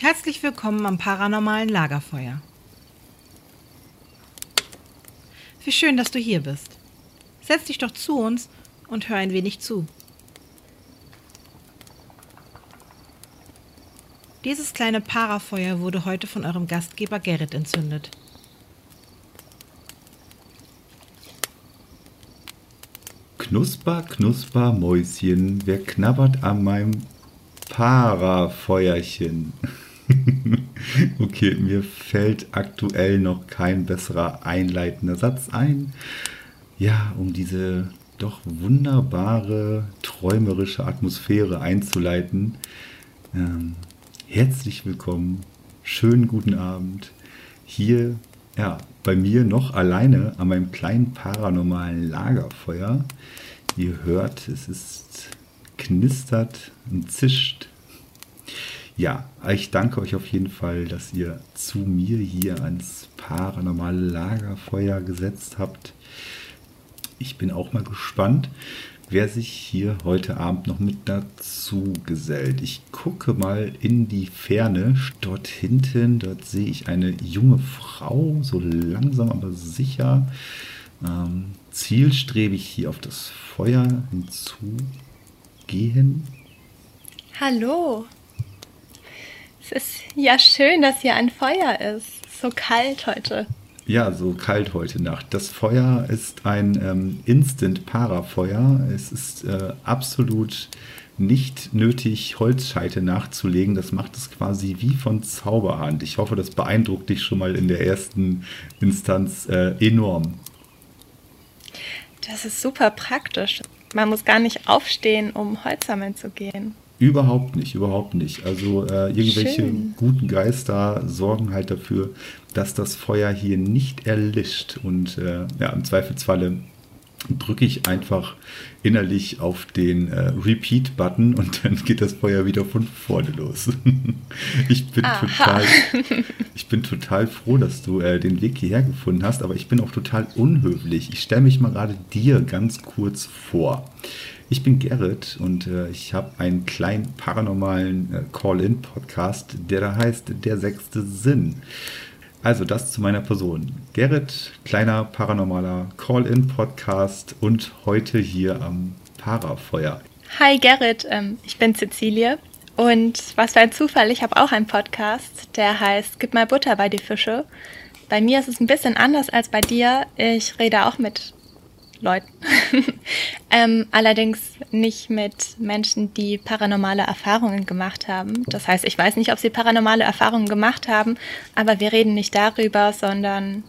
Herzlich willkommen am paranormalen Lagerfeuer. Wie schön, dass du hier bist. Setz dich doch zu uns und hör ein wenig zu. Dieses kleine Parafeuer wurde heute von eurem Gastgeber Gerrit entzündet. Knusper, knusper, Mäuschen, wer knabbert an meinem Parafeuerchen? okay, mir fällt aktuell noch kein besserer einleitender Satz ein. Ja, um diese doch wunderbare, träumerische Atmosphäre einzuleiten. Ähm, herzlich willkommen, schönen guten Abend. Hier, ja, bei mir noch alleine an meinem kleinen paranormalen Lagerfeuer. Ihr hört, es ist knistert und zischt ja, ich danke euch auf jeden Fall, dass ihr zu mir hier ans paranormale Lagerfeuer gesetzt habt. Ich bin auch mal gespannt, wer sich hier heute Abend noch mit dazu gesellt. Ich gucke mal in die Ferne. Dort hinten, dort sehe ich eine junge Frau, so langsam aber sicher, ähm, zielstrebig hier auf das Feuer hinzugehen. Hallo, es ist ja schön, dass hier ein Feuer ist. So kalt heute. Ja, so kalt heute Nacht. Das Feuer ist ein ähm, Instant-Parafeuer. Es ist äh, absolut nicht nötig, Holzscheite nachzulegen. Das macht es quasi wie von Zauberhand. Ich hoffe, das beeindruckt dich schon mal in der ersten Instanz äh, enorm. Das ist super praktisch. Man muss gar nicht aufstehen, um Holz sammeln zu gehen. Überhaupt nicht, überhaupt nicht. Also äh, irgendwelche Schön. guten Geister sorgen halt dafür, dass das Feuer hier nicht erlischt. Und äh, ja, im Zweifelsfalle drücke ich einfach innerlich auf den äh, Repeat-Button und dann geht das Feuer wieder von vorne los. ich, bin total, ich bin total froh, dass du äh, den Weg hierher gefunden hast, aber ich bin auch total unhöflich. Ich stelle mich mal gerade dir ganz kurz vor. Ich bin Gerrit und äh, ich habe einen kleinen paranormalen äh, Call-In-Podcast, der da heißt Der sechste Sinn. Also das zu meiner Person. Gerrit, kleiner paranormaler Call-In-Podcast und heute hier am Parafeuer. Hi Gerrit, ähm, ich bin Cecilie und was für ein Zufall, ich habe auch einen Podcast, der heißt Gib mal Butter bei die Fische. Bei mir ist es ein bisschen anders als bei dir. Ich rede auch mit Leuten. ähm, allerdings nicht mit Menschen, die paranormale Erfahrungen gemacht haben. Das heißt, ich weiß nicht, ob sie paranormale Erfahrungen gemacht haben, aber wir reden nicht darüber, sondern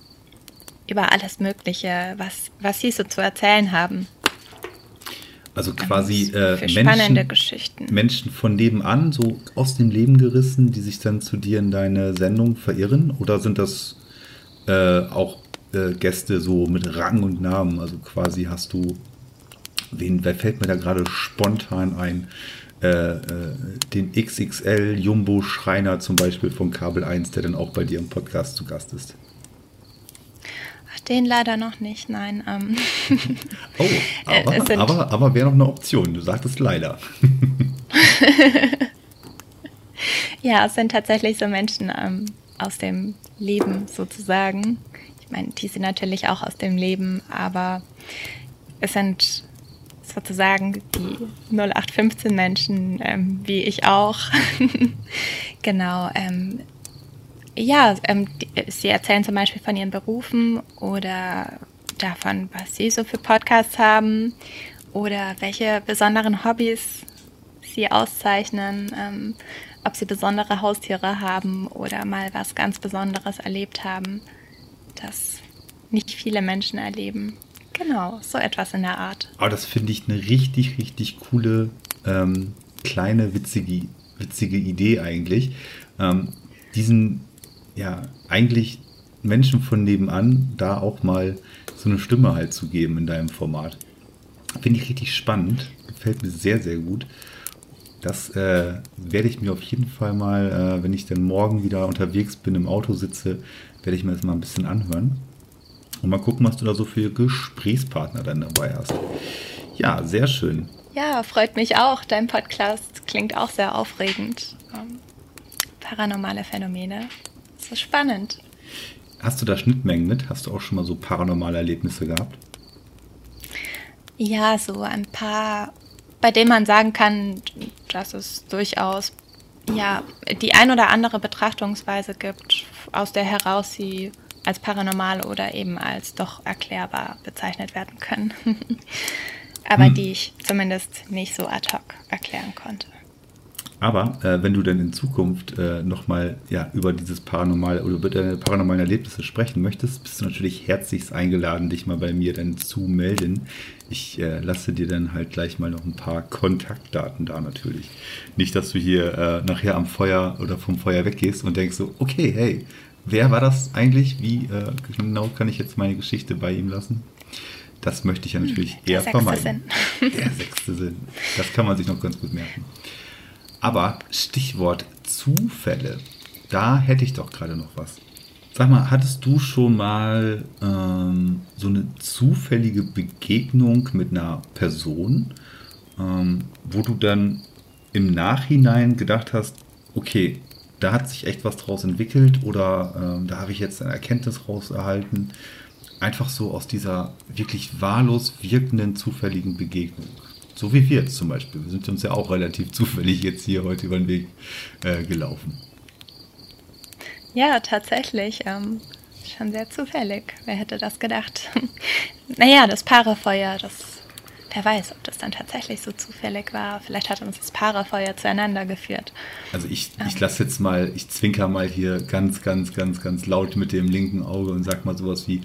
über alles Mögliche, was, was sie so zu erzählen haben. Also quasi äh, Menschen, Menschen von nebenan, so aus dem Leben gerissen, die sich dann zu dir in deine Sendung verirren? Oder sind das äh, auch äh, Gäste so mit Rang und Namen. Also quasi hast du, wen, wer fällt mir da gerade spontan ein? Äh, äh, den XXL Jumbo Schreiner zum Beispiel von Kabel 1, der dann auch bei dir im Podcast zu Gast ist. Ach, den leider noch nicht, nein. Ähm. oh, aber, aber, aber wäre noch eine Option. Du sagtest leider. ja, es sind tatsächlich so Menschen ähm, aus dem Leben sozusagen, meine, die sind natürlich auch aus dem Leben, aber es sind sozusagen die 0815 Menschen, ähm, wie ich auch. genau. Ähm, ja, ähm, die, sie erzählen zum Beispiel von ihren Berufen oder davon, was sie so für Podcasts haben oder welche besonderen Hobbys sie auszeichnen, ähm, ob sie besondere Haustiere haben oder mal was ganz Besonderes erlebt haben das nicht viele Menschen erleben. Genau, so etwas in der Art. Aber das finde ich eine richtig, richtig coole, ähm, kleine, witzige, witzige Idee eigentlich. Ähm, diesen, ja, eigentlich Menschen von nebenan da auch mal so eine Stimme halt zu geben in deinem Format. Finde ich richtig spannend. Gefällt mir sehr, sehr gut. Das äh, werde ich mir auf jeden Fall mal, äh, wenn ich dann morgen wieder unterwegs bin, im Auto sitze, werde ich mir das mal ein bisschen anhören. Und mal gucken, was du da so für Gesprächspartner dann dabei hast. Ja, sehr schön. Ja, freut mich auch. Dein Podcast klingt auch sehr aufregend. Ähm, paranormale Phänomene. Das ist spannend. Hast du da Schnittmengen mit? Hast du auch schon mal so paranormale Erlebnisse gehabt? Ja, so ein paar, bei denen man sagen kann, dass es durchaus ja, die ein oder andere Betrachtungsweise gibt, aus der heraus sie als paranormal oder eben als doch erklärbar bezeichnet werden können. Aber hm. die ich zumindest nicht so ad hoc erklären konnte. Aber äh, wenn du dann in Zukunft äh, nochmal ja, über dieses Paranormal oder über deine paranormalen Erlebnisse sprechen möchtest, bist du natürlich herzlichst eingeladen, dich mal bei mir dann zu melden. Ich äh, lasse dir dann halt gleich mal noch ein paar Kontaktdaten da natürlich. Nicht, dass du hier äh, nachher am Feuer oder vom Feuer weggehst und denkst so, okay, hey, wer war das eigentlich? Wie äh, genau kann ich jetzt meine Geschichte bei ihm lassen? Das möchte ich ja natürlich hm, eher vermeiden. Sinn. Der sechste Sinn. Das kann man sich noch ganz gut merken. Aber Stichwort Zufälle, da hätte ich doch gerade noch was. Sag mal, hattest du schon mal ähm, so eine zufällige Begegnung mit einer Person, ähm, wo du dann im Nachhinein gedacht hast, okay, da hat sich echt was draus entwickelt oder ähm, da habe ich jetzt eine Erkenntnis raus erhalten. Einfach so aus dieser wirklich wahllos wirkenden zufälligen Begegnung. So wie wir jetzt zum Beispiel. Wir sind uns ja auch relativ zufällig jetzt hier heute über den Weg äh, gelaufen. Ja, tatsächlich. Ähm, schon sehr zufällig. Wer hätte das gedacht? naja, das Paarefeuer, das, wer weiß, ob das dann tatsächlich so zufällig war. Vielleicht hat uns das Paarefeuer zueinander geführt. Also ich, ich ähm. lasse jetzt mal, ich zwinker mal hier ganz, ganz, ganz, ganz laut mit dem linken Auge und sag mal sowas wie,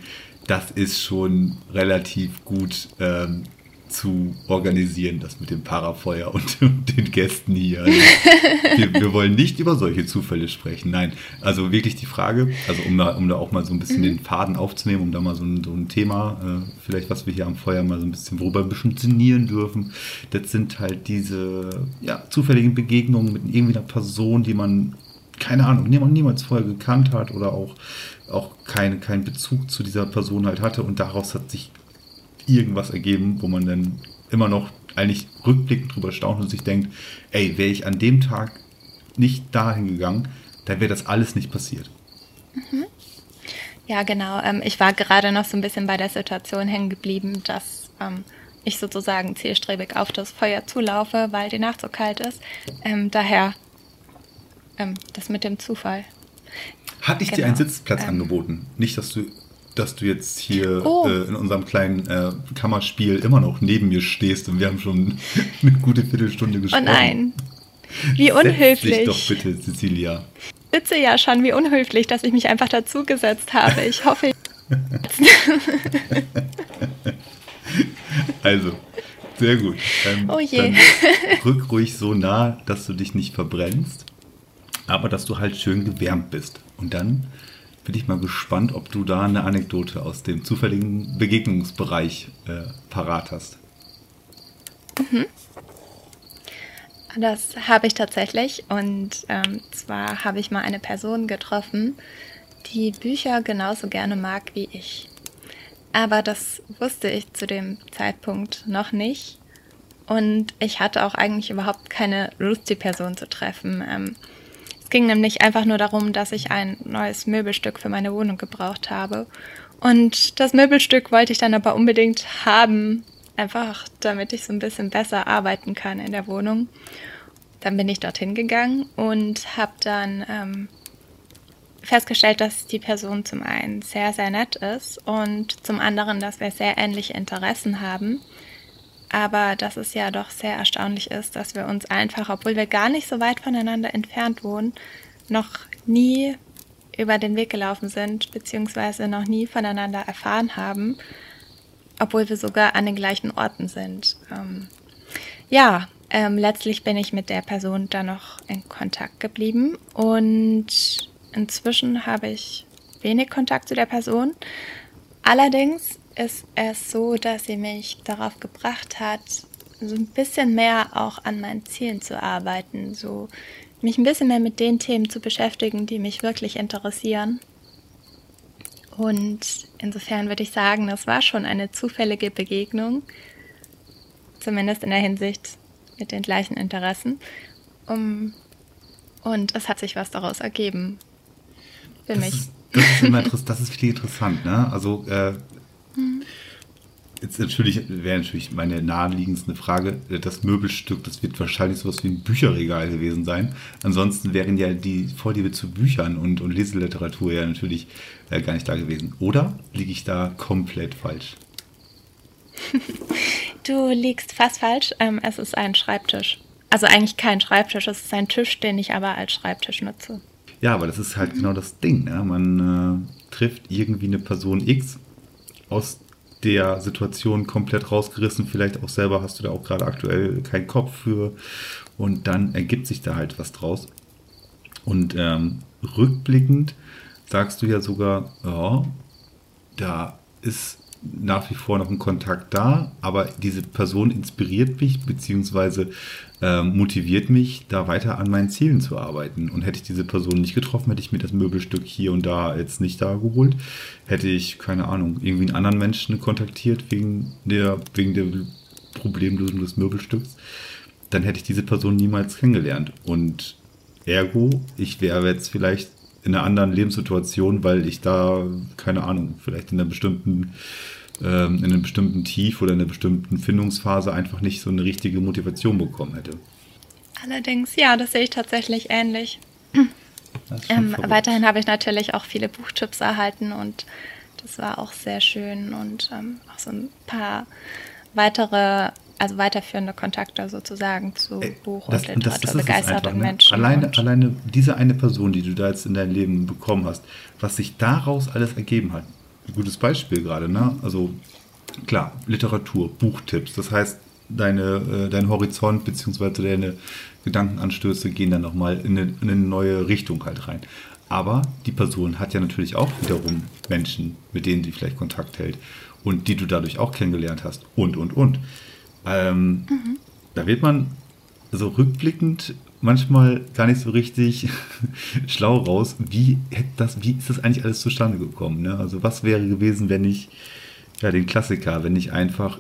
das ist schon relativ gut ähm, zu organisieren, das mit dem Parafeuer und, den Gästen hier. Also wir, wir, wollen nicht über solche Zufälle sprechen. Nein, also wirklich die Frage, also um da, um da auch mal so ein bisschen mhm. den Faden aufzunehmen, um da mal so ein, so ein Thema, äh, vielleicht was wir hier am Feuer mal so ein bisschen, worüber ein bisschen sinnieren dürfen, das sind halt diese ja, zufälligen Begegnungen mit irgendwie einer Person, die man keine Ahnung, niemals vorher gekannt hat oder auch, auch keinen kein Bezug zu dieser Person halt hatte und daraus hat sich irgendwas ergeben, wo man dann immer noch eigentlich rückblickend drüber staunt und sich denkt, ey, wäre ich an dem Tag nicht dahin gegangen, dann wäre das alles nicht passiert. Mhm. Ja, genau. Ähm, ich war gerade noch so ein bisschen bei der Situation hängen geblieben, dass ähm, ich sozusagen zielstrebig auf das Feuer zulaufe, weil die Nacht so kalt ist. Ähm, daher ähm, das mit dem Zufall. Hatte ich genau. dir einen. Sitzplatz ähm. angeboten? Nicht, dass du dass du jetzt hier oh. äh, in unserem kleinen äh, Kammerspiel immer noch neben mir stehst und wir haben schon eine gute Viertelstunde gesprochen. Oh nein. Wie unhöflich. Setz dich doch bitte, Cecilia. Ich sitze ja schon, wie unhöflich, dass ich mich einfach dazugesetzt habe. Ich hoffe. also, sehr gut. Ähm, oh je. Dann rück ruhig so nah, dass du dich nicht verbrennst, aber dass du halt schön gewärmt bist. Und dann bin ich mal gespannt, ob du da eine Anekdote aus dem zufälligen Begegnungsbereich äh, parat hast. Mhm. Das habe ich tatsächlich. Und ähm, zwar habe ich mal eine Person getroffen, die Bücher genauso gerne mag wie ich. Aber das wusste ich zu dem Zeitpunkt noch nicht. Und ich hatte auch eigentlich überhaupt keine Lust, die Person zu treffen. Ähm, ging nämlich einfach nur darum, dass ich ein neues Möbelstück für meine Wohnung gebraucht habe. Und das Möbelstück wollte ich dann aber unbedingt haben, einfach damit ich so ein bisschen besser arbeiten kann in der Wohnung. Dann bin ich dorthin gegangen und habe dann ähm, festgestellt, dass die Person zum einen sehr, sehr nett ist und zum anderen, dass wir sehr ähnliche Interessen haben aber dass es ja doch sehr erstaunlich ist, dass wir uns einfach, obwohl wir gar nicht so weit voneinander entfernt wohnen, noch nie über den Weg gelaufen sind, beziehungsweise noch nie voneinander erfahren haben, obwohl wir sogar an den gleichen Orten sind. Ähm, ja, ähm, letztlich bin ich mit der Person dann noch in Kontakt geblieben und inzwischen habe ich wenig Kontakt zu der Person. Allerdings ist es so, dass sie mich darauf gebracht hat, so ein bisschen mehr auch an meinen Zielen zu arbeiten, so mich ein bisschen mehr mit den Themen zu beschäftigen, die mich wirklich interessieren. Und insofern würde ich sagen, das war schon eine zufällige Begegnung, zumindest in der Hinsicht mit den gleichen Interessen. Um, Und es hat sich was daraus ergeben. Für das mich. Ist, das, ist immer, das ist wirklich interessant, ne? Also, äh, mhm. jetzt natürlich wäre natürlich meine naheliegendste Frage, das Möbelstück, das wird wahrscheinlich sowas wie ein Bücherregal gewesen sein. Ansonsten wären ja die Vorliebe zu Büchern und, und Leseliteratur ja natürlich äh, gar nicht da gewesen. Oder liege ich da komplett falsch? du liegst fast falsch. Ähm, es ist ein Schreibtisch. Also eigentlich kein Schreibtisch, es ist ein Tisch, den ich aber als Schreibtisch nutze. Ja, aber das ist halt mhm. genau das Ding. Ne? Man äh, trifft irgendwie eine Person X aus der Situation komplett rausgerissen. Vielleicht auch selber hast du da auch gerade aktuell keinen Kopf für. Und dann ergibt sich da halt was draus. Und ähm, rückblickend sagst du ja sogar, ja, da ist nach wie vor noch ein Kontakt da, aber diese Person inspiriert mich bzw. Äh, motiviert mich, da weiter an meinen Zielen zu arbeiten. Und hätte ich diese Person nicht getroffen, hätte ich mir das Möbelstück hier und da jetzt nicht da geholt, hätte ich, keine Ahnung, irgendwie einen anderen Menschen kontaktiert wegen der, wegen der Problemlösung des Möbelstücks, dann hätte ich diese Person niemals kennengelernt. Und ergo, ich wäre jetzt vielleicht in einer anderen Lebenssituation, weil ich da, keine Ahnung, vielleicht in einer bestimmten ähm, in einem bestimmten Tief oder in einer bestimmten Findungsphase einfach nicht so eine richtige Motivation bekommen hätte. Allerdings, ja, das sehe ich tatsächlich ähnlich. Ähm, weiterhin habe ich natürlich auch viele Buchtipps erhalten und das war auch sehr schön und ähm, auch so ein paar weitere, also weiterführende Kontakte sozusagen zu Buch- und Literatur Menschen. Alleine, alleine diese eine Person, die du da jetzt in dein Leben bekommen hast, was sich daraus alles ergeben hat, ein gutes Beispiel gerade. Ne? Also klar, Literatur, Buchtipps. Das heißt, deine, äh, dein Horizont bzw. deine Gedankenanstöße gehen dann nochmal in eine, in eine neue Richtung halt rein. Aber die Person hat ja natürlich auch wiederum Menschen, mit denen sie vielleicht Kontakt hält und die du dadurch auch kennengelernt hast und, und, und. Ähm, mhm. Da wird man so rückblickend manchmal gar nicht so richtig schlau raus, wie, das, wie ist das eigentlich alles zustande gekommen. Ne? Also was wäre gewesen, wenn ich ja, den Klassiker, wenn ich einfach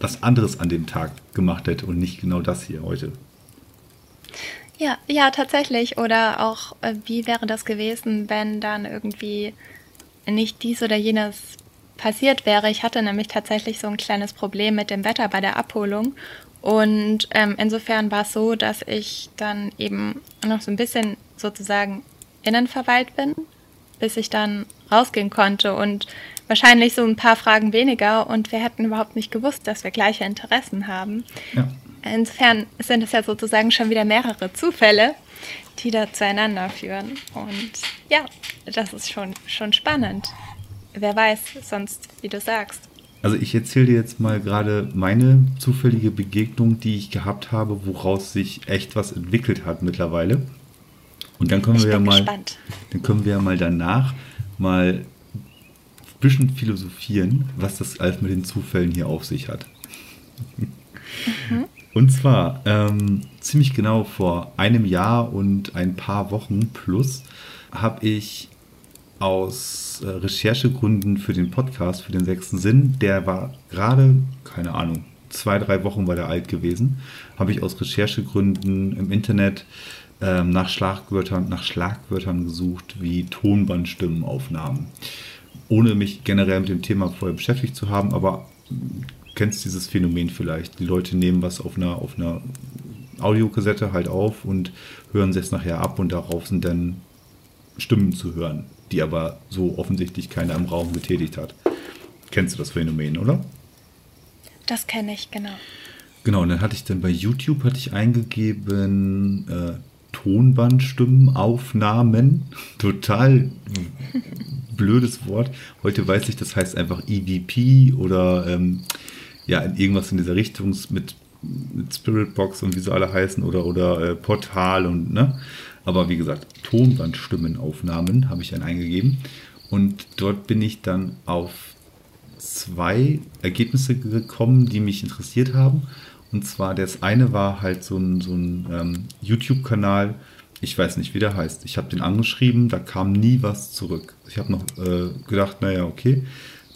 was anderes an dem Tag gemacht hätte und nicht genau das hier heute. Ja, ja, tatsächlich. Oder auch, äh, wie wäre das gewesen, wenn dann irgendwie nicht dies oder jenes passiert wäre. Ich hatte nämlich tatsächlich so ein kleines Problem mit dem Wetter bei der Abholung und ähm, insofern war es so, dass ich dann eben noch so ein bisschen sozusagen innen verweilt bin, bis ich dann rausgehen konnte und wahrscheinlich so ein paar Fragen weniger und wir hätten überhaupt nicht gewusst, dass wir gleiche Interessen haben. Ja. Insofern sind es ja sozusagen schon wieder mehrere Zufälle, die da zueinander führen. Und ja, das ist schon, schon spannend. Wer weiß sonst, wie du sagst. Also ich erzähle dir jetzt mal gerade meine zufällige Begegnung, die ich gehabt habe, woraus sich echt was entwickelt hat mittlerweile. Und dann können ich wir ja mal, gespannt. dann können wir ja mal danach mal ein bisschen philosophieren, was das alles mit den Zufällen hier auf sich hat. Mhm. Und zwar ähm, ziemlich genau vor einem Jahr und ein paar Wochen plus habe ich aus äh, Recherchegründen für den Podcast, für den sechsten Sinn, der war gerade, keine Ahnung, zwei, drei Wochen war der alt gewesen, habe ich aus Recherchegründen im Internet ähm, nach, Schlagwörtern, nach Schlagwörtern gesucht, wie Tonbandstimmenaufnahmen. Ohne mich generell mit dem Thema vorher beschäftigt zu haben, aber kennst dieses Phänomen vielleicht. Die Leute nehmen was auf einer, auf einer Audiokassette halt auf und hören es nachher ab und darauf sind dann Stimmen zu hören die aber so offensichtlich keiner im Raum getätigt hat. Kennst du das Phänomen, oder? Das kenne ich, genau. Genau, und dann hatte ich dann bei YouTube hatte ich eingegeben äh, Tonbandstimmenaufnahmen. Total blödes Wort. Heute weiß ich, das heißt einfach EVP oder ähm, ja, irgendwas in dieser Richtung mit, mit Spiritbox und wie sie alle heißen oder, oder äh, Portal und ne. Aber wie gesagt, Tonbandstimmenaufnahmen habe ich dann eingegeben. Und dort bin ich dann auf zwei Ergebnisse gekommen, die mich interessiert haben. Und zwar das eine war halt so ein, so ein ähm, YouTube-Kanal, ich weiß nicht, wie der heißt. Ich habe den angeschrieben, da kam nie was zurück. Ich habe noch äh, gedacht, naja, okay,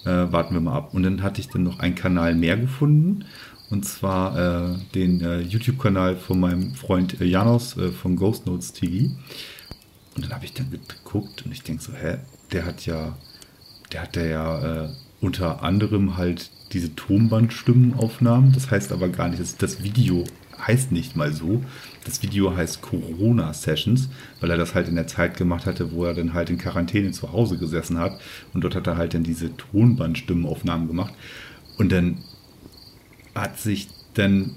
äh, warten wir mal ab. Und dann hatte ich dann noch einen Kanal mehr gefunden. Und zwar äh, den äh, YouTube-Kanal von meinem Freund äh, Janos äh, von Ghost Notes TV. Und dann habe ich dann geguckt und ich denke so, hä, der hat ja, der hat ja äh, unter anderem halt diese Tonbandstimmenaufnahmen. Das heißt aber gar nicht, das, das Video heißt nicht mal so. Das Video heißt Corona Sessions, weil er das halt in der Zeit gemacht hatte, wo er dann halt in Quarantäne zu Hause gesessen hat. Und dort hat er halt dann diese Tonbandstimmenaufnahmen gemacht. Und dann hat sich dann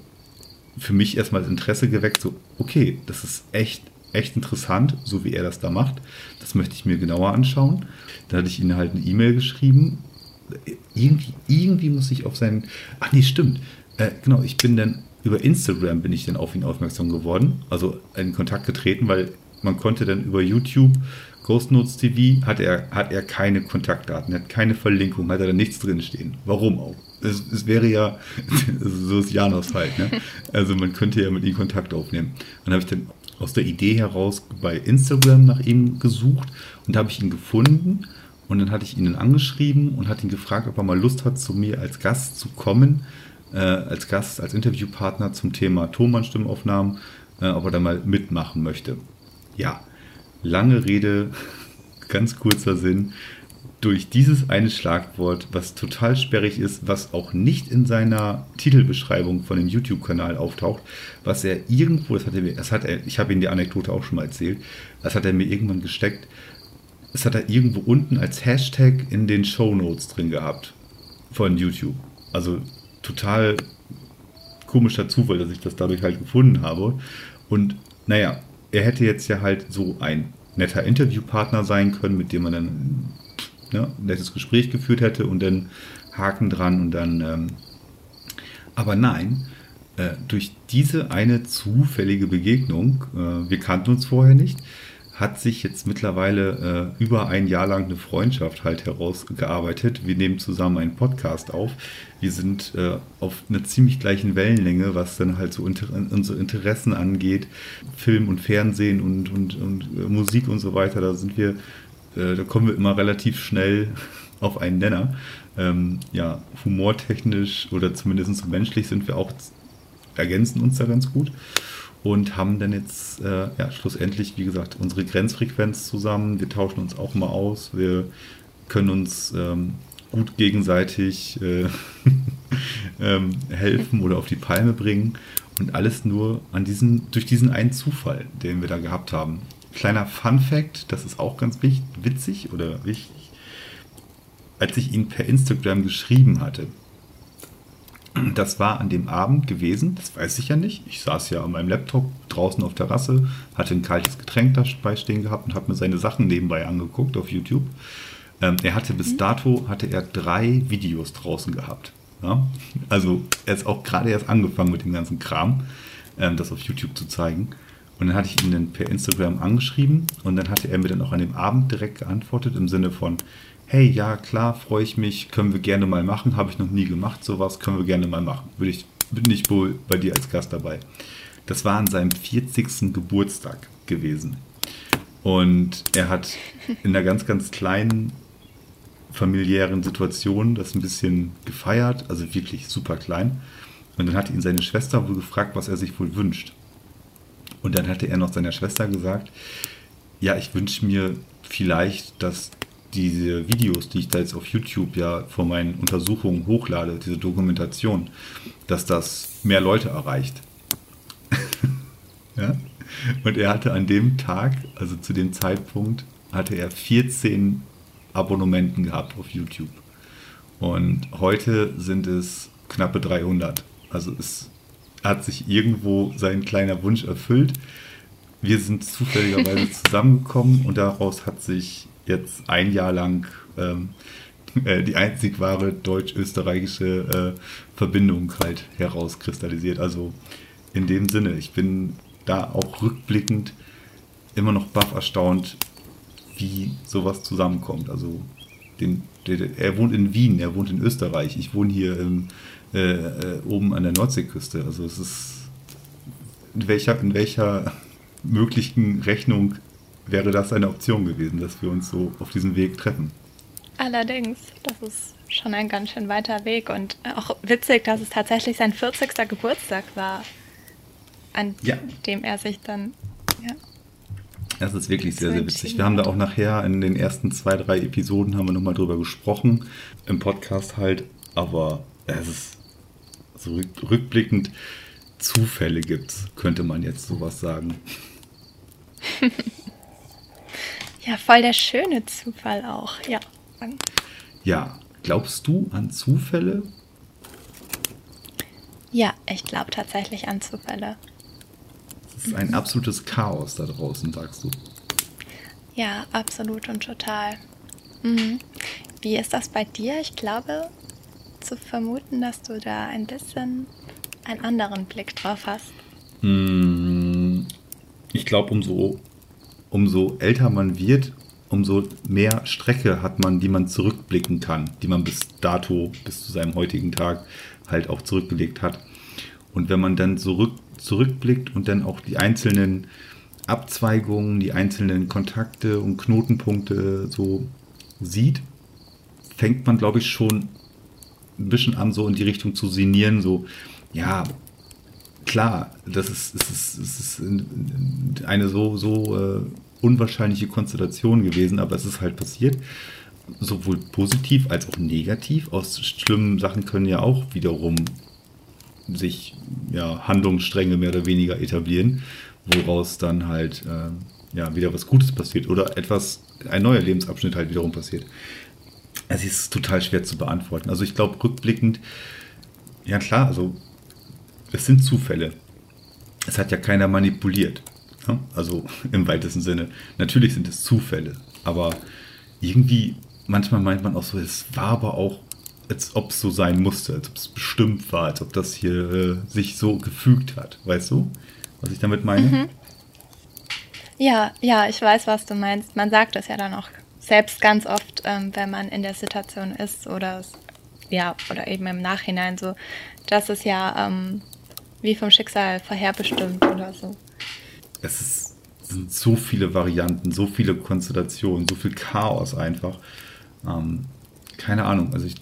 für mich erstmal das Interesse geweckt, so, okay, das ist echt, echt interessant, so wie er das da macht. Das möchte ich mir genauer anschauen. Dann hatte ich ihm halt eine E-Mail geschrieben. Irgendwie, irgendwie muss ich auf seinen. Ach nee, stimmt. Äh, genau, ich bin dann über Instagram bin ich dann auf ihn aufmerksam geworden, also in Kontakt getreten, weil man konnte dann über YouTube Ghost Notes TV hat er, hat er keine Kontaktdaten, hat keine Verlinkung, hat er da nichts drinstehen. Warum auch? Es, es wäre ja, so ist Janos halt, ne? Also man könnte ja mit ihm Kontakt aufnehmen. Dann habe ich dann aus der Idee heraus bei Instagram nach ihm gesucht und habe ich ihn gefunden und dann hatte ich ihn angeschrieben und hatte ihn gefragt, ob er mal Lust hat, zu mir als Gast zu kommen, äh, als Gast, als Interviewpartner zum Thema Thomann-Stimmaufnahmen, äh, ob er da mal mitmachen möchte. Ja, lange Rede, ganz kurzer Sinn. Durch dieses eine Schlagwort, was total sperrig ist, was auch nicht in seiner Titelbeschreibung von dem YouTube-Kanal auftaucht, was er irgendwo, das hat er mir, das hat er, ich habe Ihnen die Anekdote auch schon mal erzählt, das hat er mir irgendwann gesteckt, das hat er irgendwo unten als Hashtag in den Show Notes drin gehabt von YouTube. Also total komischer Zufall, dass ich das dadurch halt gefunden habe. Und naja, er hätte jetzt ja halt so ein netter Interviewpartner sein können, mit dem man dann ne, ein nettes Gespräch geführt hätte und dann Haken dran und dann. Ähm, aber nein, äh, durch diese eine zufällige Begegnung, äh, wir kannten uns vorher nicht, hat sich jetzt mittlerweile äh, über ein Jahr lang eine Freundschaft halt herausgearbeitet. Wir nehmen zusammen einen Podcast auf. Wir sind äh, auf einer ziemlich gleichen Wellenlänge, was dann halt so inter unsere Interessen angeht. Film und Fernsehen und, und, und äh, Musik und so weiter. Da sind wir, äh, da kommen wir immer relativ schnell auf einen Nenner. Ähm, ja, humortechnisch oder zumindest so menschlich sind wir auch, ergänzen uns da ganz gut und haben dann jetzt äh, ja, schlussendlich, wie gesagt, unsere Grenzfrequenz zusammen. Wir tauschen uns auch mal aus. Wir können uns ähm, gut gegenseitig äh, ähm, helfen oder auf die Palme bringen. Und alles nur an diesen, durch diesen einen Zufall, den wir da gehabt haben. Kleiner Fun Fact, das ist auch ganz wichtig, witzig oder wichtig. Als ich ihn per Instagram geschrieben hatte, das war an dem Abend gewesen, das weiß ich ja nicht. Ich saß ja an meinem Laptop draußen auf der Terrasse, hatte ein kaltes Getränk dabei stehen gehabt und habe mir seine Sachen nebenbei angeguckt auf YouTube. Ähm, er hatte bis mhm. dato hatte er drei Videos draußen gehabt. Ja? Also er ist auch gerade erst angefangen mit dem ganzen Kram, ähm, das auf YouTube zu zeigen. Und dann hatte ich ihn dann per Instagram angeschrieben und dann hatte er mir dann auch an dem Abend direkt geantwortet im Sinne von, hey, ja, klar, freue ich mich, können wir gerne mal machen, habe ich noch nie gemacht, sowas können wir gerne mal machen. Würde ich, bin ich wohl bei dir als Gast dabei. Das war an seinem 40. Geburtstag gewesen. Und er hat in einer ganz, ganz kleinen familiären Situation das ein bisschen gefeiert, also wirklich super klein. Und dann hat ihn seine Schwester wohl gefragt, was er sich wohl wünscht. Und dann hatte er noch seiner Schwester gesagt, ja, ich wünsche mir vielleicht, dass diese Videos, die ich da jetzt auf YouTube ja vor meinen Untersuchungen hochlade, diese Dokumentation, dass das mehr Leute erreicht. ja? Und er hatte an dem Tag, also zu dem Zeitpunkt, hatte er 14 Abonnementen gehabt auf YouTube. Und heute sind es knappe 300. Also es hat sich irgendwo sein kleiner Wunsch erfüllt. Wir sind zufälligerweise zusammengekommen und daraus hat sich jetzt ein Jahr lang ähm, äh, die einzig wahre deutsch-österreichische äh, Verbindung halt herauskristallisiert. Also in dem Sinne, ich bin da auch rückblickend immer noch baff erstaunt, wie sowas zusammenkommt. Also den, der, er wohnt in Wien, er wohnt in Österreich, ich wohne hier im, äh, äh oben an der Nordseeküste. Also es ist in welcher, in welcher möglichen Rechnung wäre das eine Option gewesen, dass wir uns so auf diesem Weg treffen. Allerdings, das ist schon ein ganz schön weiter Weg und auch witzig, dass es tatsächlich sein 40. Geburtstag war, an ja. dem er sich dann. Ja. Das ist wirklich sehr, sehr witzig. Wir haben da auch nachher in den ersten zwei, drei Episoden haben wir nochmal drüber gesprochen, im Podcast halt, aber es ist so rückblickend Zufälle gibt's, könnte man jetzt sowas sagen. ja, voll der schöne Zufall auch, ja. Ja, glaubst du an Zufälle? Ja, ich glaube tatsächlich an Zufälle. Es ist ein mhm. absolutes Chaos da draußen, sagst du. Ja, absolut und total. Mhm. Wie ist das bei dir? Ich glaube zu vermuten, dass du da ein bisschen einen anderen Blick drauf hast. Hm, ich glaube, umso, umso älter man wird, umso mehr Strecke hat man, die man zurückblicken kann, die man bis dato, bis zu seinem heutigen Tag halt auch zurückgelegt hat. Und wenn man dann zurück, zurückblickt und dann auch die einzelnen Abzweigungen, die einzelnen Kontakte und Knotenpunkte so sieht, fängt man, glaube ich, schon ein bisschen an, so in die Richtung zu sinnieren, so, ja, klar, das ist, es ist, es ist eine so, so äh, unwahrscheinliche Konstellation gewesen, aber es ist halt passiert. Sowohl positiv als auch negativ. Aus schlimmen Sachen können ja auch wiederum sich ja, Handlungsstränge mehr oder weniger etablieren, woraus dann halt äh, ja, wieder was Gutes passiert oder etwas, ein neuer Lebensabschnitt halt wiederum passiert. Es ist total schwer zu beantworten. Also ich glaube, rückblickend, ja klar, also es sind Zufälle. Es hat ja keiner manipuliert. Ne? Also im weitesten Sinne. Natürlich sind es Zufälle, aber irgendwie, manchmal meint man auch so, es war aber auch, als ob es so sein musste, als ob es bestimmt war, als ob das hier äh, sich so gefügt hat. Weißt du, was ich damit meine? Mhm. Ja, ja, ich weiß, was du meinst. Man sagt das ja dann auch selbst ganz oft, ähm, wenn man in der Situation ist oder ja, oder eben im Nachhinein so, dass es ja ähm, wie vom Schicksal vorherbestimmt oder so. Es ist, sind so viele Varianten, so viele Konstellationen, so viel Chaos einfach. Ähm, keine Ahnung, also ich,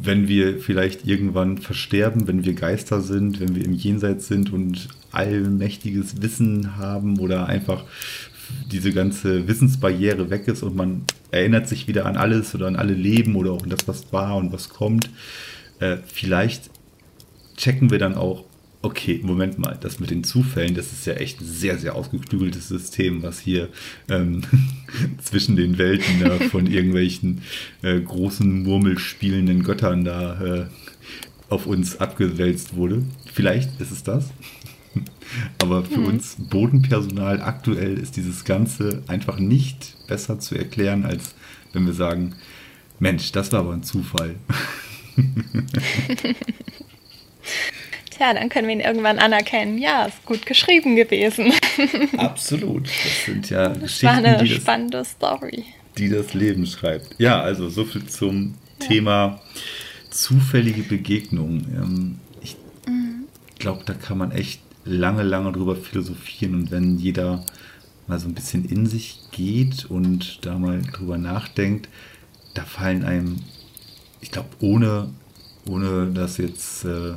wenn wir vielleicht irgendwann versterben, wenn wir Geister sind, wenn wir im Jenseits sind und allmächtiges Wissen haben oder einfach diese ganze Wissensbarriere weg ist und man erinnert sich wieder an alles oder an alle Leben oder auch an das, was war und was kommt, äh, vielleicht checken wir dann auch, okay, Moment mal, das mit den Zufällen, das ist ja echt ein sehr, sehr ausgeklügeltes System, was hier ähm, zwischen den Welten da von irgendwelchen äh, großen Murmelspielenden Göttern da äh, auf uns abgewälzt wurde. Vielleicht ist es das. Aber für mhm. uns Bodenpersonal aktuell ist dieses Ganze einfach nicht besser zu erklären, als wenn wir sagen, Mensch, das war aber ein Zufall. Tja, dann können wir ihn irgendwann anerkennen. Ja, ist gut geschrieben gewesen. Absolut. Das sind ja das Geschichten, war eine die spannende das, Story. Die das Leben schreibt. Ja, also so viel zum ja. Thema zufällige Begegnungen. Ähm, ich mhm. glaube, da kann man echt lange, lange drüber philosophieren und wenn jeder mal so ein bisschen in sich geht und da mal drüber nachdenkt, da fallen einem, ich glaube, ohne ohne das jetzt äh, äh,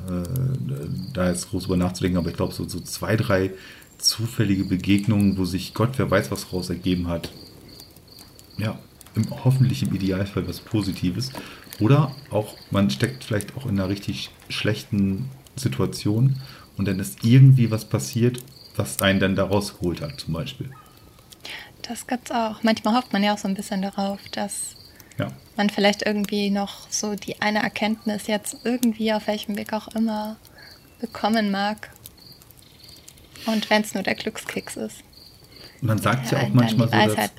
da jetzt groß drüber nachzudenken, aber ich glaube, so, so zwei, drei zufällige Begegnungen, wo sich Gott, wer weiß, was raus ergeben hat. Ja, im, hoffentlich im Idealfall was Positives. Oder auch, man steckt vielleicht auch in einer richtig schlechten Situation und dann ist irgendwie was passiert, was einen dann da rausgeholt hat, zum Beispiel. Das gibt's auch. Manchmal hofft man ja auch so ein bisschen darauf, dass ja. man vielleicht irgendwie noch so die eine Erkenntnis jetzt irgendwie auf welchem Weg auch immer bekommen mag. Und wenn es nur der Glückskeks ist. Man sagt ja auch manchmal so, dass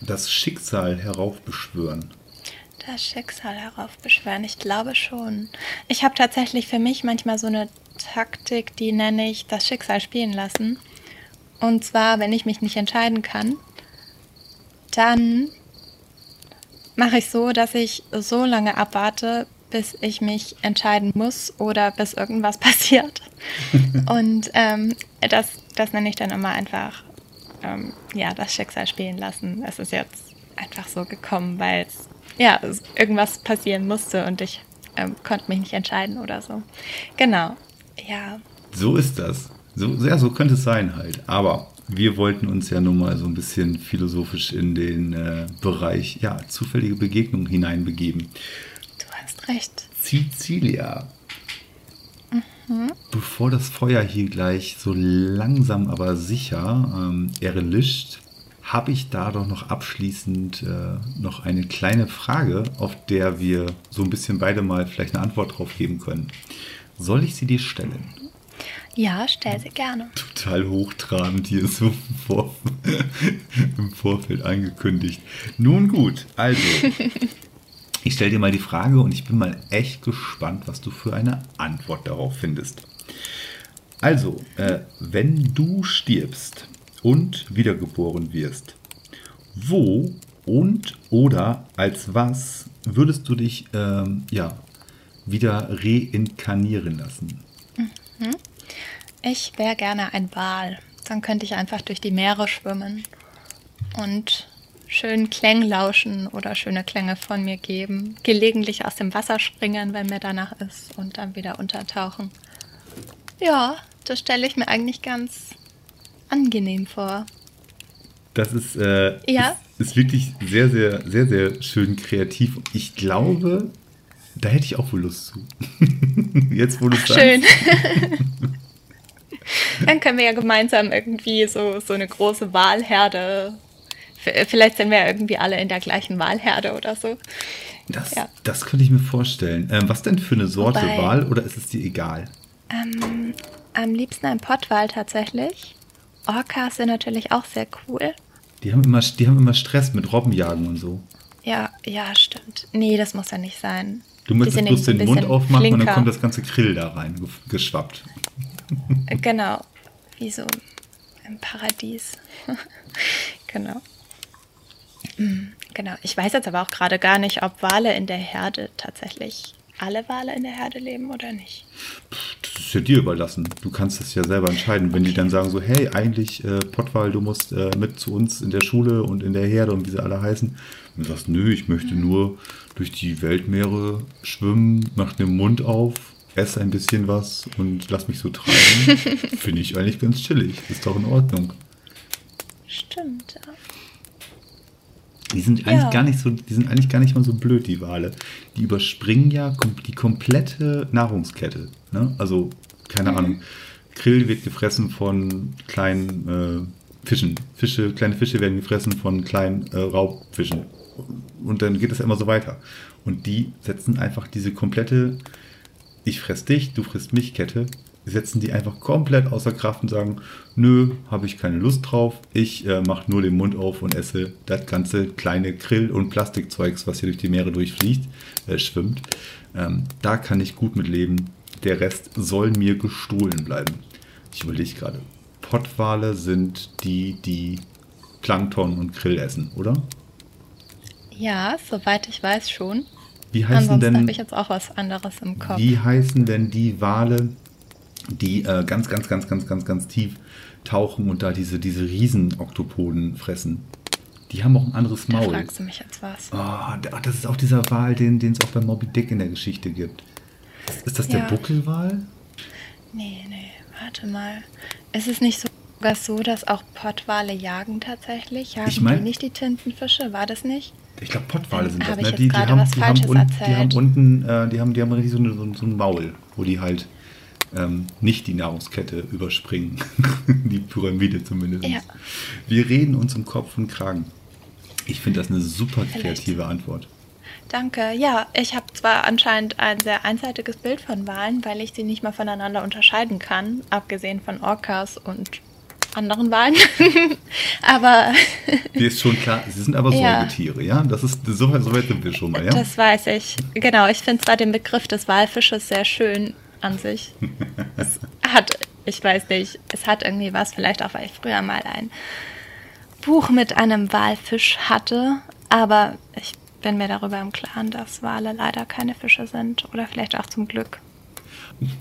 das Schicksal heraufbeschwören. Das Schicksal heraufbeschwören, ich glaube schon. Ich habe tatsächlich für mich manchmal so eine Taktik, die nenne ich das Schicksal spielen lassen. Und zwar, wenn ich mich nicht entscheiden kann, dann mache ich so, dass ich so lange abwarte, bis ich mich entscheiden muss oder bis irgendwas passiert. Und ähm, das, das nenne ich dann immer einfach, ähm, ja, das Schicksal spielen lassen. Es ist jetzt einfach so gekommen, weil es ja irgendwas passieren musste und ich ähm, konnte mich nicht entscheiden oder so. Genau, ja. So ist das. So, ja, so könnte es sein halt. Aber wir wollten uns ja nun mal so ein bisschen philosophisch in den äh, Bereich ja, zufällige Begegnungen hineinbegeben. Du hast recht. Cecilia. Mhm. Bevor das Feuer hier gleich so langsam aber sicher ähm, erlischt, habe ich da doch noch abschließend äh, noch eine kleine Frage, auf der wir so ein bisschen beide mal vielleicht eine Antwort drauf geben können. Soll ich sie dir stellen? Ja, stell sie gerne. Total hochtrabend hier so vor, im Vorfeld angekündigt. Nun gut, also. Ich stelle dir mal die Frage und ich bin mal echt gespannt, was du für eine Antwort darauf findest. Also, äh, wenn du stirbst und wiedergeboren wirst, wo und oder als was würdest du dich ähm, ja, wieder reinkarnieren lassen? Mhm. Ich wäre gerne ein Wal. Dann könnte ich einfach durch die Meere schwimmen und schön Klängen lauschen oder schöne Klänge von mir geben. Gelegentlich aus dem Wasser springen, wenn mir danach ist und dann wieder untertauchen. Ja, das stelle ich mir eigentlich ganz angenehm vor. Das ist, äh, ja? ist, ist, wirklich sehr, sehr, sehr, sehr schön kreativ. Ich glaube, da hätte ich auch wohl Lust zu. Jetzt, wo du es Schön. Dann können wir ja gemeinsam irgendwie so, so eine große Wahlherde. Vielleicht sind wir ja irgendwie alle in der gleichen Wahlherde oder so. Das, ja. das könnte ich mir vorstellen. Ähm, was denn für eine Sorte Wobei, Wahl oder ist es dir egal? Ähm, am liebsten ein Pottwal tatsächlich. Orcas sind natürlich auch sehr cool. Die haben immer, die haben immer Stress mit Robbenjagen und so. Ja, ja, stimmt. Nee, das muss ja nicht sein. Du möchtest bloß den Mund aufmachen flinker. und dann kommt das ganze Grill da rein geschwappt. Genau, wie so im Paradies. genau. Mm, genau. Ich weiß jetzt aber auch gerade gar nicht, ob Wale in der Herde tatsächlich alle Wale in der Herde leben oder nicht. Das ist ja dir überlassen. Du kannst das ja selber entscheiden. Wenn okay. die dann sagen so, hey, eigentlich äh, Pottwal, du musst äh, mit zu uns in der Schule und in der Herde und wie sie alle heißen. Und du sagst, nö, ich möchte mhm. nur durch die Weltmeere schwimmen, mach den Mund auf esse ein bisschen was und lass mich so treiben, finde ich eigentlich ganz chillig. Ist doch in Ordnung. Stimmt. Die sind eigentlich ja. gar nicht so, die sind eigentlich gar nicht mal so blöd, die Wale. Die überspringen ja die komplette Nahrungskette. Ne? Also, keine mhm. Ahnung, Krill wird gefressen von kleinen äh, Fischen. Fische, kleine Fische werden gefressen von kleinen äh, Raubfischen. Und dann geht es immer so weiter. Und die setzen einfach diese komplette ich fress dich, du frisst mich Kette, setzen die einfach komplett außer Kraft und sagen, nö, habe ich keine Lust drauf, ich äh, mache nur den Mund auf und esse das ganze kleine Grill- und Plastikzeugs, was hier durch die Meere durchfliegt, äh, schwimmt. Ähm, da kann ich gut mit leben. Der Rest soll mir gestohlen bleiben. Ich überlege gerade, Pottwale sind die, die Plankton und Grill essen, oder? Ja, soweit ich weiß schon. Wie heißen Ansonsten denn? habe ich jetzt auch was anderes im Kopf. Wie heißen denn die Wale, die äh, ganz, ganz, ganz, ganz, ganz, ganz tief tauchen und da diese, diese Riesen-Oktopoden fressen? Die haben auch ein anderes Maul. Da fragst du mich jetzt was. Oh, das ist auch dieser Wal, den, es auch bei Moby Dick in der Geschichte gibt. Ist das der ja. Buckelwal? Nee, nee, warte mal. Ist es nicht sogar so, dass auch Pottwale jagen tatsächlich? Jagen ich mein, die nicht die Tintenfische? War das nicht? Ich glaube, Pottwale sind das, ne? Die, die, haben, die, haben un, die, haben, unten, äh, die haben, die haben richtig so, eine, so, so, ein Maul, wo die halt ähm, nicht die Nahrungskette überspringen. die Pyramide zumindest. Ja. Wir reden uns im Kopf und Kragen. Ich finde das eine super kreative Vielleicht. Antwort. Danke. Ja, ich habe zwar anscheinend ein sehr einseitiges Bild von Walen, weil ich sie nicht mal voneinander unterscheiden kann, abgesehen von Orcas und anderen Wahlen. aber. Dir ist schon klar, sie sind aber ja. Säugetiere, ja? Das ist, so, so weit sind wir schon mal, ja? Das weiß ich. Genau, ich finde zwar den Begriff des Walfisches sehr schön an sich. es hat, ich weiß nicht, es hat irgendwie was, vielleicht auch, weil ich früher mal ein Buch mit einem Walfisch hatte, aber ich bin mir darüber im Klaren, dass Wale leider keine Fische sind oder vielleicht auch zum Glück.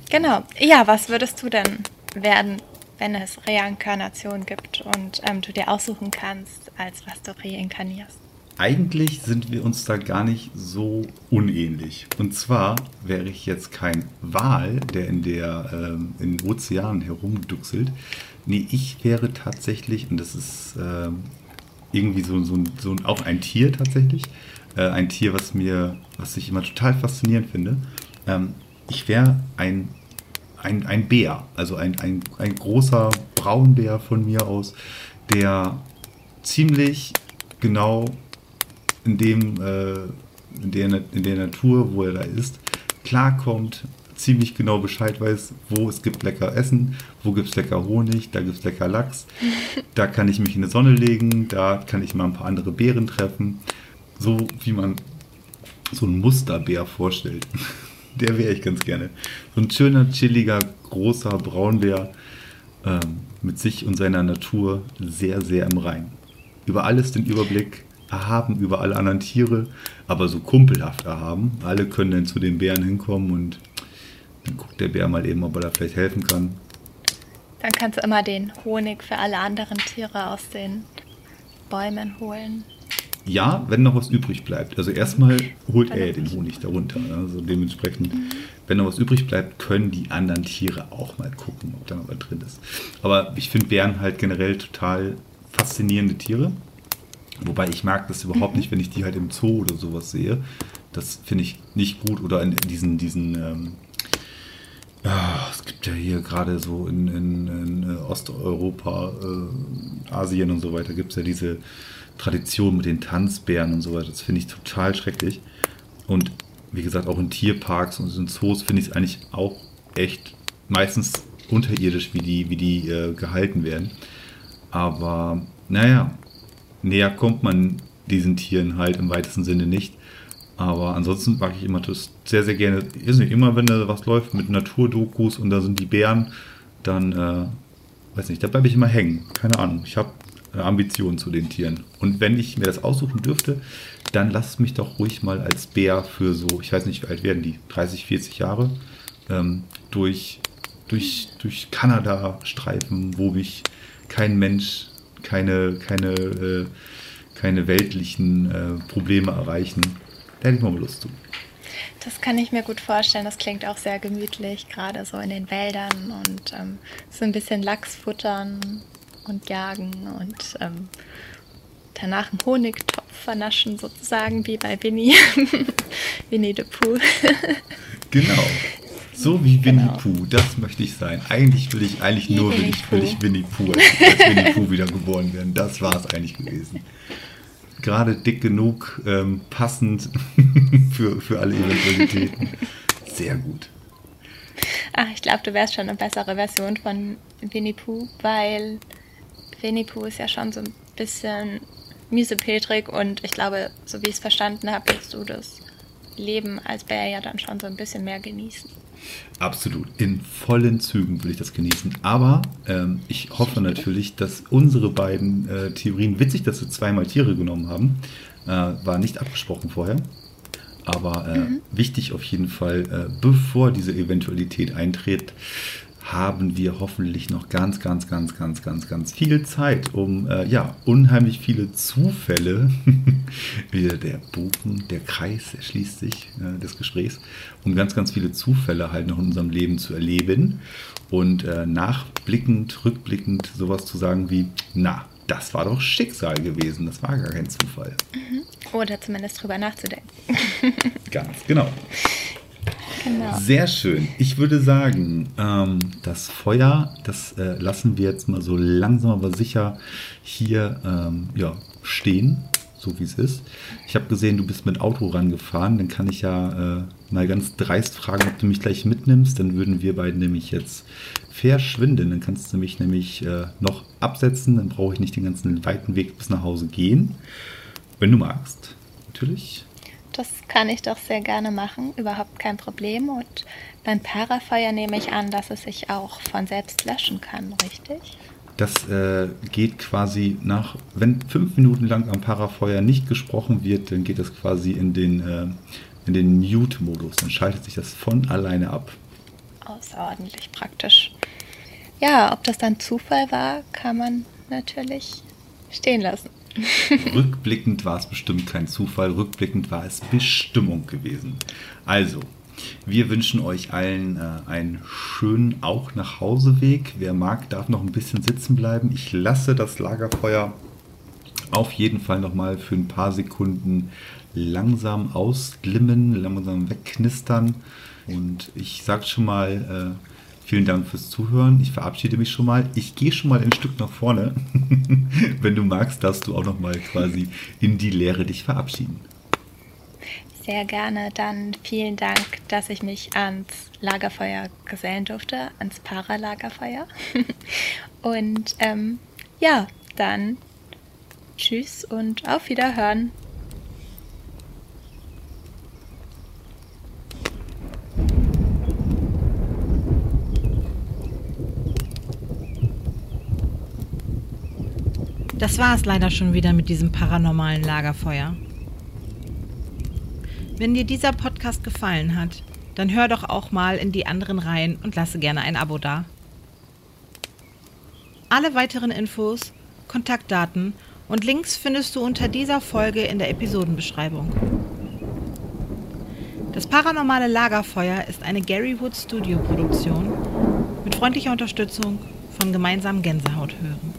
Genau. Ja, was würdest du denn werden, wenn es Reinkarnation gibt und ähm, du dir aussuchen kannst, als was du reinkarnierst. eigentlich sind wir uns da gar nicht so unähnlich. Und zwar wäre ich jetzt kein Wal, der in, der, ähm, in Ozeanen herumduxelt. Nee, ich wäre tatsächlich, und das ist ähm, irgendwie so, so, so auch ein Tier tatsächlich, äh, ein Tier, was mir, was ich immer total faszinierend finde. Ähm, ich wäre ein, ein, ein Bär, also ein, ein, ein großer Braunbär von mir aus, der ziemlich genau in dem, äh, in, der, in der Natur, wo er da ist, klarkommt, ziemlich genau Bescheid weiß, wo es gibt lecker Essen, wo gibt es lecker Honig, da gibt es lecker Lachs, da kann ich mich in die Sonne legen, da kann ich mal ein paar andere Bären treffen. So wie man so einen Musterbär vorstellt. Der wäre ich ganz gerne. So ein schöner, chilliger, großer Braunbär ähm, mit sich und seiner Natur sehr, sehr im Rein. Über alles den Überblick, erhaben über alle anderen Tiere, aber so kumpelhaft erhaben. Alle können dann zu den Bären hinkommen und dann guckt der Bär mal eben, ob er da vielleicht helfen kann. Dann kannst du immer den Honig für alle anderen Tiere aus den Bäumen holen. Ja, wenn noch was übrig bleibt. Also erstmal holt er den Honig darunter. Also dementsprechend, wenn noch was übrig bleibt, können die anderen Tiere auch mal gucken, ob da noch was drin ist. Aber ich finde Bären halt generell total faszinierende Tiere. Wobei ich mag das überhaupt mhm. nicht, wenn ich die halt im Zoo oder sowas sehe. Das finde ich nicht gut. Oder in diesen, diesen ähm, ja, es gibt ja hier gerade so in, in, in äh, Osteuropa, äh, Asien und so weiter, gibt es ja diese Tradition mit den Tanzbären und so weiter. Das finde ich total schrecklich. Und wie gesagt, auch in Tierparks und in Zoos finde ich es eigentlich auch echt meistens unterirdisch, wie die, wie die äh, gehalten werden. Aber naja, näher kommt man diesen Tieren halt im weitesten Sinne nicht. Aber ansonsten mag ich immer das sehr, sehr gerne. Ist nicht immer, wenn da was läuft mit Naturdokus und da sind die Bären, dann, äh, weiß nicht, da bleibe ich immer hängen. Keine Ahnung. Ich habe Ambitionen zu den Tieren. Und wenn ich mir das aussuchen dürfte, dann lasst mich doch ruhig mal als Bär für so, ich weiß nicht, wie alt werden die, 30, 40 Jahre, ähm, durch, durch, durch Kanada streifen, wo mich kein Mensch, keine, keine, äh, keine weltlichen äh, Probleme erreichen. Da hätte ich mal Lust zu. Das kann ich mir gut vorstellen. Das klingt auch sehr gemütlich, gerade so in den Wäldern und ähm, so ein bisschen Lachs futtern und jagen und ähm, danach einen Honigtopf vernaschen, sozusagen wie bei Winnie. Winnie the Pooh. genau. So wie Winnie genau. Pooh, das möchte ich sein. Eigentlich will ich eigentlich nur Winnie, will ich, will ich Winnie Pooh als, als Winnie Pooh wieder geboren werden. Das war es eigentlich gewesen. Gerade dick genug, ähm, passend für, für alle Eventualitäten. Sehr gut. Ach, ich glaube, du wärst schon eine bessere Version von Winnie Pooh, weil Pooh ist ja schon so ein bisschen miesepetrig und ich glaube, so wie ich es verstanden habe, willst du das Leben als Bär ja dann schon so ein bisschen mehr genießen. Absolut. In vollen Zügen will ich das genießen. Aber ähm, ich hoffe natürlich, dass unsere beiden äh, Theorien, witzig, dass wir zweimal Tiere genommen haben, äh, war nicht abgesprochen vorher. Aber äh, mhm. wichtig auf jeden Fall, äh, bevor diese Eventualität eintritt, haben wir hoffentlich noch ganz, ganz, ganz, ganz, ganz, ganz viel Zeit, um äh, ja unheimlich viele Zufälle, wieder der Bogen, der Kreis erschließt sich äh, des Gesprächs, um ganz, ganz viele Zufälle halt noch in unserem Leben zu erleben und äh, nachblickend, rückblickend sowas zu sagen wie, na, das war doch Schicksal gewesen, das war gar kein Zufall. Mhm. Oder zumindest drüber nachzudenken. ganz genau. Genau. Sehr schön. Ich würde sagen, ähm, das Feuer, das äh, lassen wir jetzt mal so langsam aber sicher hier ähm, ja, stehen, so wie es ist. Ich habe gesehen, du bist mit Auto rangefahren. Dann kann ich ja äh, mal ganz dreist fragen, ob du mich gleich mitnimmst. Dann würden wir beiden nämlich jetzt verschwinden. Dann kannst du mich nämlich äh, noch absetzen. Dann brauche ich nicht den ganzen weiten Weg bis nach Hause gehen. Wenn du magst, natürlich. Das kann ich doch sehr gerne machen, überhaupt kein Problem. Und beim Parafeuer nehme ich an, dass es sich auch von selbst löschen kann, richtig? Das äh, geht quasi nach, wenn fünf Minuten lang am Parafeuer nicht gesprochen wird, dann geht es quasi in den, äh, in den Mute-Modus. Dann schaltet sich das von alleine ab. Außerordentlich praktisch. Ja, ob das dann Zufall war, kann man natürlich stehen lassen. rückblickend war es bestimmt kein Zufall, rückblickend war es Bestimmung gewesen. Also, wir wünschen euch allen äh, einen schönen auch nach Hauseweg. Wer mag, darf noch ein bisschen sitzen bleiben. Ich lasse das Lagerfeuer auf jeden Fall noch mal für ein paar Sekunden langsam ausglimmen, langsam wegknistern. Und ich sage schon mal, äh, vielen Dank fürs Zuhören. Ich verabschiede mich schon mal. Ich gehe schon mal ein Stück nach vorne. Wenn du magst, darfst du auch noch mal quasi in die Lehre dich verabschieden. Sehr gerne. Dann vielen Dank, dass ich mich ans Lagerfeuer gesellen durfte, ans Paralagerfeuer. Und ähm, ja, dann tschüss und auf Wiederhören. Das war es leider schon wieder mit diesem paranormalen Lagerfeuer. Wenn dir dieser Podcast gefallen hat, dann hör doch auch mal in die anderen Reihen und lasse gerne ein Abo da. Alle weiteren Infos, Kontaktdaten und Links findest du unter dieser Folge in der Episodenbeschreibung. Das paranormale Lagerfeuer ist eine Gary Wood Studio Produktion mit freundlicher Unterstützung von gemeinsamen Gänsehaut hören.